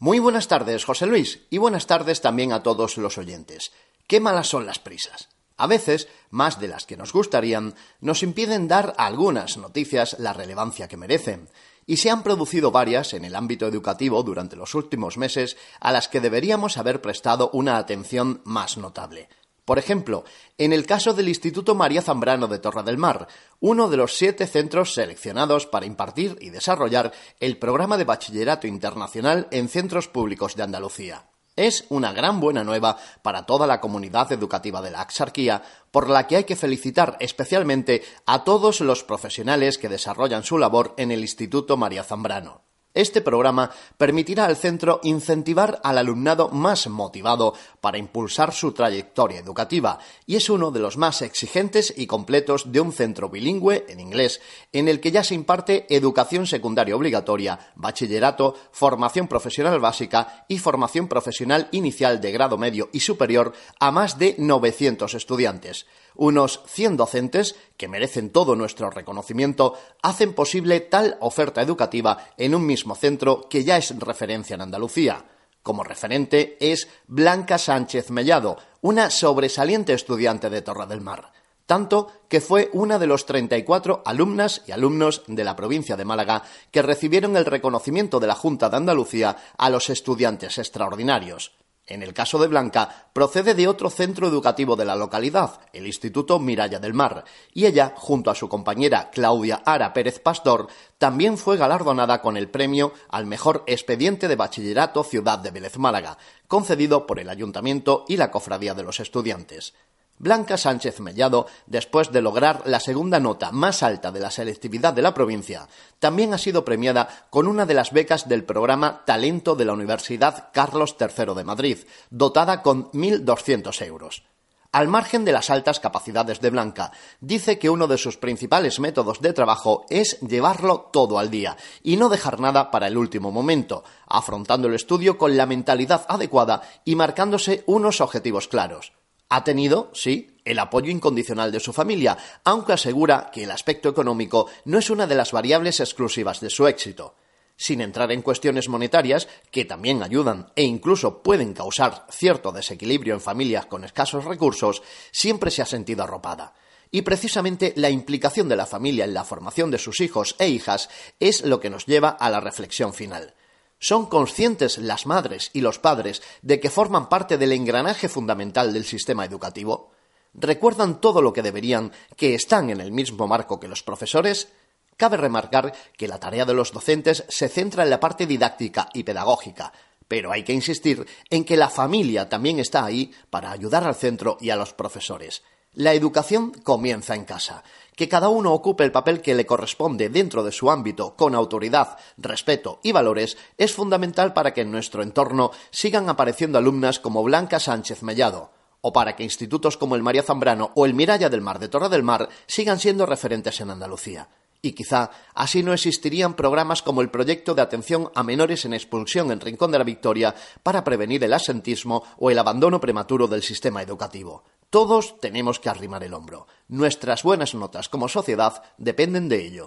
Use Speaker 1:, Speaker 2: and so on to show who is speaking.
Speaker 1: Muy buenas tardes, José Luis, y buenas tardes también a todos los oyentes. Qué malas son las prisas. A veces, más de las que nos gustarían, nos impiden dar a algunas noticias la relevancia que merecen. Y se han producido varias en el ámbito educativo durante los últimos meses a las que deberíamos haber prestado una atención más notable. Por ejemplo, en el caso del Instituto María Zambrano de Torre del Mar, uno de los siete centros seleccionados para impartir y desarrollar el programa de bachillerato internacional en centros públicos de Andalucía. Es una gran buena nueva para toda la comunidad educativa de la Axarquía, por la que hay que felicitar especialmente a todos los profesionales que desarrollan su labor en el Instituto María Zambrano. Este programa permitirá al centro incentivar al alumnado más motivado para impulsar su trayectoria educativa y es uno de los más exigentes y completos de un centro bilingüe en inglés en el que ya se imparte educación secundaria obligatoria, bachillerato, formación profesional básica y formación profesional inicial de grado medio y superior a más de 900 estudiantes. Unos 100 docentes, que merecen todo nuestro reconocimiento, hacen posible tal oferta educativa en un mismo centro que ya es referencia en Andalucía. Como referente es Blanca Sánchez Mellado, una sobresaliente estudiante de Torre del Mar tanto que fue una de los 34 alumnas y alumnos de la provincia de Málaga que recibieron el reconocimiento de la Junta de Andalucía a los estudiantes extraordinarios. En el caso de Blanca, procede de otro centro educativo de la localidad, el Instituto Miralla del Mar, y ella, junto a su compañera Claudia Ara Pérez Pastor, también fue galardonada con el premio al mejor expediente de bachillerato Ciudad de Vélez Málaga, concedido por el Ayuntamiento y la Cofradía de los Estudiantes. Blanca Sánchez Mellado, después de lograr la segunda nota más alta de la selectividad de la provincia, también ha sido premiada con una de las becas del programa Talento de la Universidad Carlos III de Madrid, dotada con 1.200 euros. Al margen de las altas capacidades de Blanca, dice que uno de sus principales métodos de trabajo es llevarlo todo al día y no dejar nada para el último momento, afrontando el estudio con la mentalidad adecuada y marcándose unos objetivos claros. Ha tenido, sí, el apoyo incondicional de su familia, aunque asegura que el aspecto económico no es una de las variables exclusivas de su éxito. Sin entrar en cuestiones monetarias, que también ayudan e incluso pueden causar cierto desequilibrio en familias con escasos recursos, siempre se ha sentido arropada. Y precisamente la implicación de la familia en la formación de sus hijos e hijas es lo que nos lleva a la reflexión final. ¿Son conscientes las madres y los padres de que forman parte del engranaje fundamental del sistema educativo? ¿Recuerdan todo lo que deberían, que están en el mismo marco que los profesores? Cabe remarcar que la tarea de los docentes se centra en la parte didáctica y pedagógica, pero hay que insistir en que la familia también está ahí para ayudar al centro y a los profesores. La educación comienza en casa. Que cada uno ocupe el papel que le corresponde dentro de su ámbito con autoridad, respeto y valores es fundamental para que en nuestro entorno sigan apareciendo alumnas como Blanca Sánchez Mellado, o para que institutos como el María Zambrano o el Miralla del Mar de Torre del Mar sigan siendo referentes en Andalucía. Y quizá así no existirían programas como el proyecto de atención a menores en expulsión en Rincón de la Victoria para prevenir el asentismo o el abandono prematuro del sistema educativo. Todos tenemos que arrimar el hombro. Nuestras buenas notas como sociedad dependen de ello.